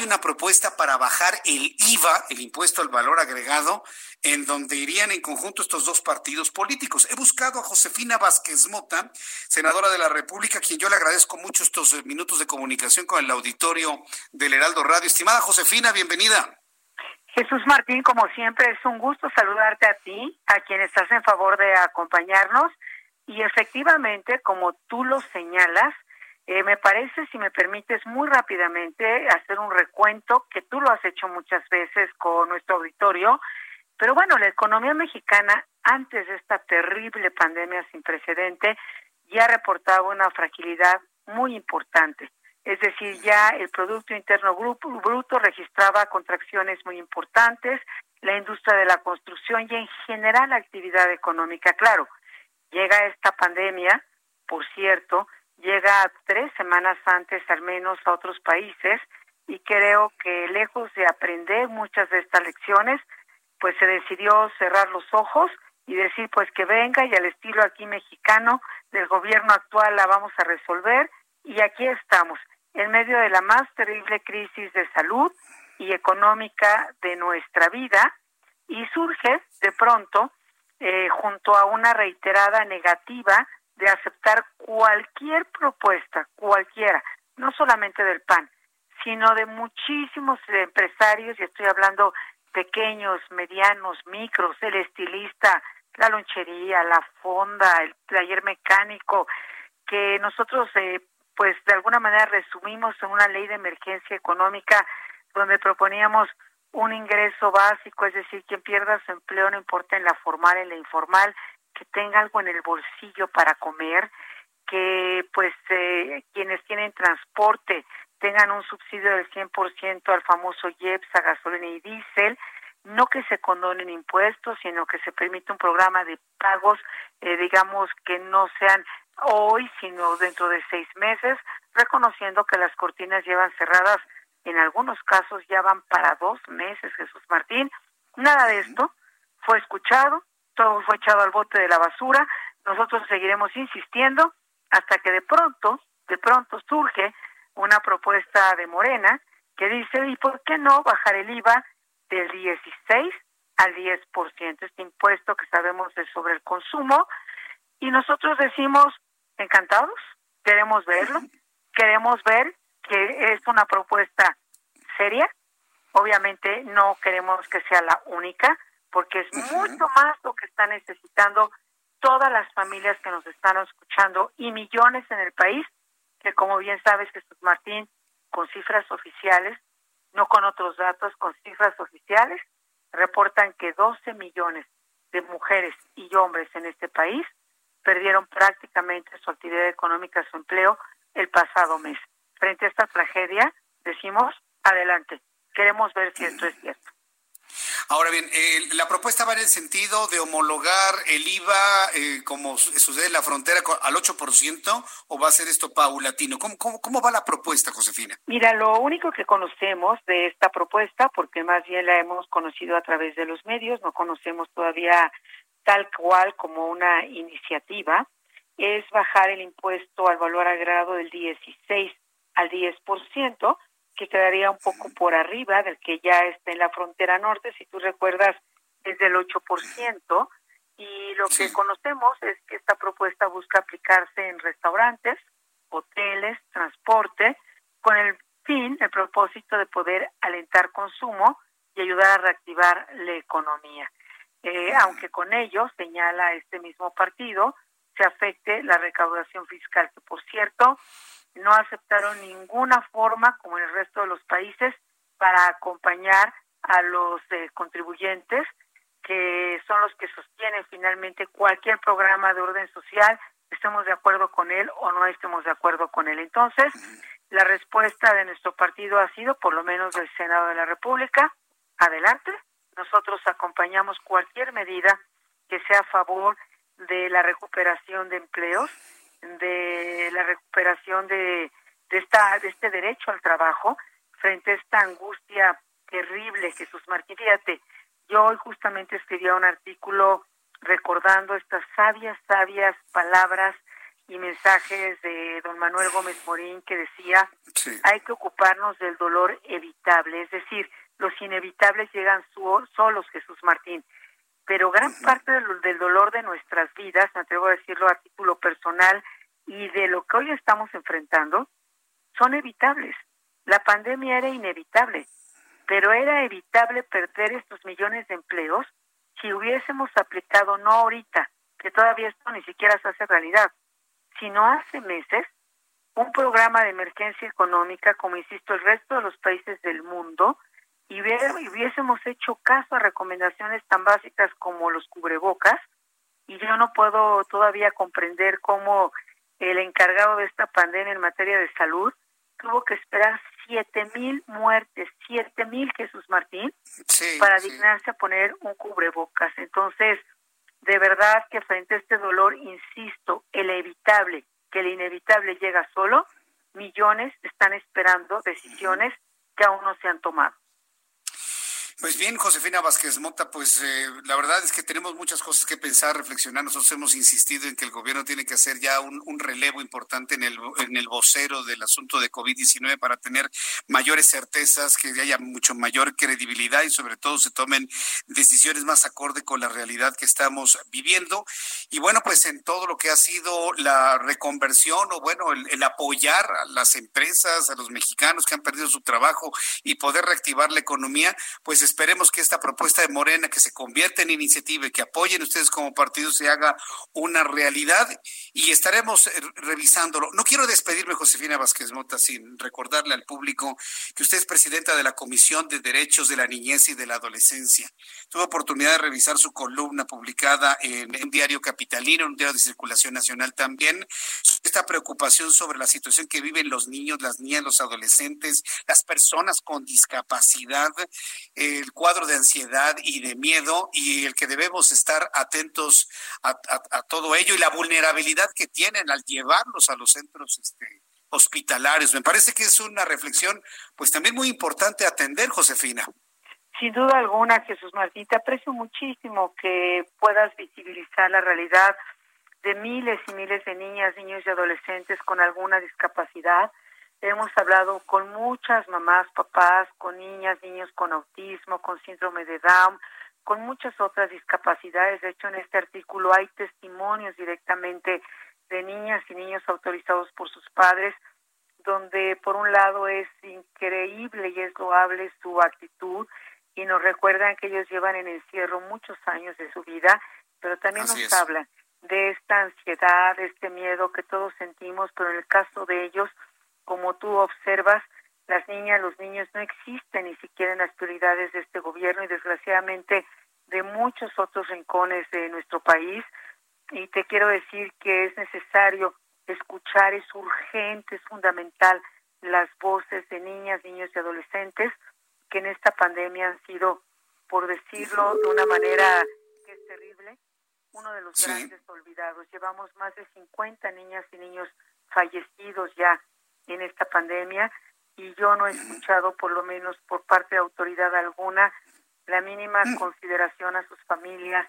Hay una propuesta para bajar el IVA, el impuesto al valor agregado, en donde irían en conjunto estos dos partidos políticos. He buscado a Josefina Vázquez Mota, senadora de la República, a quien yo le agradezco mucho estos eh, minutos de comunicación con el auditorio del Heraldo Radio. Estimada Josefina, bienvenida. Jesús Martín, como siempre, es un gusto saludarte a ti, a quien estás en favor de acompañarnos. Y efectivamente, como tú lo señalas, eh, me parece, si me permites, muy rápidamente hacer un recuento, que tú lo has hecho muchas veces con nuestro auditorio. Pero bueno, la economía mexicana, antes de esta terrible pandemia sin precedente, ya reportaba una fragilidad muy importante. Es decir, ya el Producto Interno Bruto registraba contracciones muy importantes, la industria de la construcción y en general la actividad económica. Claro, llega esta pandemia, por cierto, llega tres semanas antes al menos a otros países y creo que lejos de aprender muchas de estas lecciones, pues se decidió cerrar los ojos y decir pues que venga y al estilo aquí mexicano del gobierno actual la vamos a resolver y aquí estamos en medio de la más terrible crisis de salud y económica de nuestra vida y surge de pronto eh, junto a una reiterada negativa de aceptar cualquier propuesta, cualquiera, no solamente del PAN, sino de muchísimos empresarios, y estoy hablando pequeños, medianos, micros, el estilista, la lonchería, la fonda, el taller mecánico, que nosotros eh, pues de alguna manera resumimos en una ley de emergencia económica donde proponíamos un ingreso básico, es decir, quien pierda su empleo, no importa en la formal, en la informal, que tenga algo en el bolsillo para comer, que pues eh, quienes tienen transporte tengan un subsidio del 100% al famoso IEPS, a gasolina y diésel, no que se condonen impuestos, sino que se permite un programa de pagos, eh, digamos, que no sean hoy, sino dentro de seis meses, reconociendo que las cortinas llevan cerradas, en algunos casos ya van para dos meses, Jesús Martín. Nada de esto fue escuchado, todo fue echado al bote de la basura, nosotros seguiremos insistiendo hasta que de pronto, de pronto surge una propuesta de Morena que dice, ¿y por qué no bajar el IVA del 16 al 10%, este impuesto que sabemos es sobre el consumo? Y nosotros decimos, encantados, queremos verlo, queremos ver que es una propuesta seria, obviamente no queremos que sea la única, porque es mucho más lo que están necesitando todas las familias que nos están escuchando y millones en el país, que como bien sabes, Jesús Martín, con cifras oficiales, no con otros datos, con cifras oficiales, reportan que 12 millones de mujeres y hombres en este país perdieron prácticamente su actividad económica, su empleo, el pasado mes. Frente a esta tragedia, decimos, adelante, queremos ver si esto es cierto. Ahora bien, eh, la propuesta va en el sentido de homologar el IVA, eh, como sucede en la frontera, al 8%, o va a ser esto paulatino. ¿Cómo, cómo, cómo va la propuesta, Josefina? Mira, lo único que conocemos de esta propuesta, porque más bien la hemos conocido a través de los medios, no conocemos todavía tal cual como una iniciativa, es bajar el impuesto al valor agregado del 16 al 10%, que quedaría un poco por arriba del que ya está en la frontera norte, si tú recuerdas, es del 8%, y lo que conocemos es que esta propuesta busca aplicarse en restaurantes, hoteles, transporte, con el fin, el propósito de poder alentar consumo y ayudar a reactivar la economía. Eh, aunque con ello, señala este mismo partido, se afecte la recaudación fiscal, que por cierto, no aceptaron ninguna forma, como en el resto de los países, para acompañar a los eh, contribuyentes, que son los que sostienen finalmente cualquier programa de orden social, estemos de acuerdo con él o no estemos de acuerdo con él. Entonces, La respuesta de nuestro partido ha sido, por lo menos del Senado de la República, adelante. Nosotros acompañamos cualquier medida que sea a favor de la recuperación de empleos, de la recuperación de, de, esta, de este derecho al trabajo frente a esta angustia terrible, Jesús Martín. Fíjate, yo hoy justamente escribía un artículo recordando estas sabias, sabias palabras y mensajes de don Manuel Gómez Morín que decía, hay que ocuparnos del dolor evitable, es decir, los inevitables llegan solos, Jesús Martín, pero gran parte del, del, dolor de nuestras vidas, me atrevo a decirlo a título personal, y de lo que hoy estamos enfrentando, son evitables. La pandemia era inevitable, pero era evitable perder estos millones de empleos si hubiésemos aplicado no ahorita, que todavía esto ni siquiera se hace realidad, sino hace meses, un programa de emergencia económica, como insisto, el resto de los países del mundo, y hubiésemos hecho caso a recomendaciones tan básicas como los cubrebocas, y yo no puedo todavía comprender cómo el encargado de esta pandemia en materia de salud tuvo que esperar siete mil muertes, siete mil Jesús Martín, para dignarse a poner un cubrebocas. Entonces, de verdad que frente a este dolor, insisto, el evitable, que el inevitable llega solo, millones están esperando decisiones que aún no se han tomado. Pues bien, Josefina Vázquez Mota, pues eh, la verdad es que tenemos muchas cosas que pensar, reflexionar. Nosotros hemos insistido en que el gobierno tiene que hacer ya un, relevo importante en el, en el vocero del asunto de COVID-19 para tener mayores certezas, que haya mucho mayor credibilidad y sobre todo se tomen decisiones más acorde con la realidad que estamos viviendo. Y bueno, pues en todo lo que ha sido la reconversión o bueno, el, el apoyar a las empresas, a los mexicanos que han perdido su trabajo y poder reactivar la economía, pues esperemos que esta propuesta de Morena, que se convierta en iniciativa y que apoyen ustedes como partido, se haga una realidad y estaremos eh, revisándolo. No quiero despedirme, Josefina Vázquez Mota, sin recordarle al público que usted es presidenta de la Comisión de Derechos de la Niñez y de la Adolescencia. Tuve oportunidad de revisar su columna publicada en un diario capitalino, un diario de circulación nacional también, esta preocupación sobre la situación que viven los niños, las niñas, los adolescentes, las personas con discapacidad. El cuadro de ansiedad y de miedo y el que debemos estar atentos a, todo ello y la vulnerabilidad que tienen al llevarlos a los centros este, hospitalarios. Me parece que es una reflexión pues también muy importante atender, Josefina. Sin duda alguna, Jesús Martín, aprecio muchísimo que puedas visibilizar la realidad de miles y miles de niñas, niños y adolescentes con alguna discapacidad Hemos hablado con muchas mamás, papás, con niñas, niños con autismo, con síndrome de Down, con muchas otras discapacidades. De hecho, en este artículo hay testimonios directamente de niñas y niños autorizados por sus padres, donde por un lado es increíble y es loable su actitud y nos recuerdan que ellos llevan en encierro muchos años de su vida, pero también nos hablan de esta ansiedad, de este miedo que todos sentimos, pero en el caso de ellos, como tú observas, las niñas, los niños no existen ni siquiera en las prioridades de este gobierno y desgraciadamente de muchos otros rincones de nuestro país. Y te quiero decir que es necesario escuchar, es urgente, es fundamental las voces de niñas, niños y adolescentes que en esta pandemia han sido, por decirlo de una manera uno de los grandes olvidados. Llevamos más de 50 niñas y niños fallecidos ya en esta pandemia y yo no he escuchado, por lo menos por parte de autoridad alguna, la mínima mm. consideración a sus familias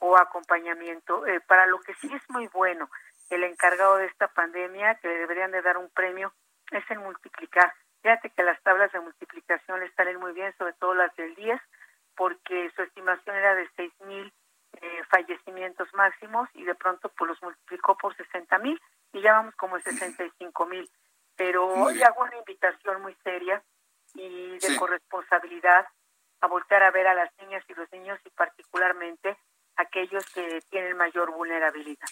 o acompañamiento. Eh, para lo que sí es muy bueno, el encargado de esta pandemia, que le deberían de dar un premio, es el multiplicar. Fíjate que las tablas de multiplicación le salen muy bien, sobre todo las del 10, porque su estimación era de 6 mil eh, fallecimientos máximos y de pronto pues los multiplicó por 60 mil y ya vamos como 65 mil. Pero hoy hago una invitación muy seria y de corresponsabilidad a voltear a ver a las niñas y los niños y particularmente aquellos que tienen mayor vulnerabilidad.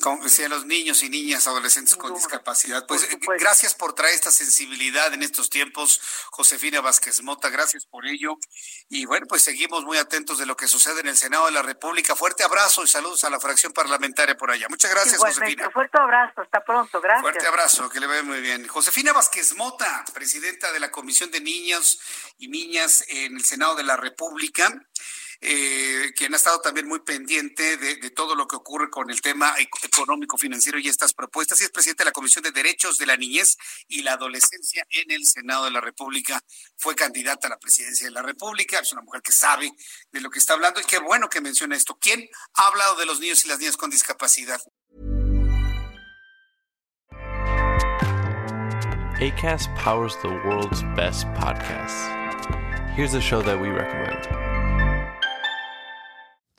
Con, a los niños y niñas, adolescentes con discapacidad. Pues gracias por traer esta sensibilidad en estos tiempos, Josefina Vázquez Mota, gracias por ello. Y bueno, pues seguimos muy atentos de lo que sucede en el Senado de la República. Fuerte abrazo y saludos a la fracción parlamentaria por allá. Muchas gracias, Josefina. Fuerte abrazo, hasta pronto, gracias. Fuerte abrazo, que le vaya muy bien. Josefina Vázquez Mota, presidenta de la Comisión de Niños y Niñas en el Senado de la República eh, quien ha estado también muy pendiente de, todo lo que ocurre con el tema económico, financiero y estas propuestas, y es presidente de la Comisión de Derechos de la Niñez y la Adolescencia en el Senado de la República. Fue candidata a la presidencia de la República, es una mujer que sabe de lo que está hablando y qué bueno que menciona esto. ¿Quién ha hablado de los niños y las niñas con discapacidad? ACAST powers the world's best podcasts. Here's a show that we recommend.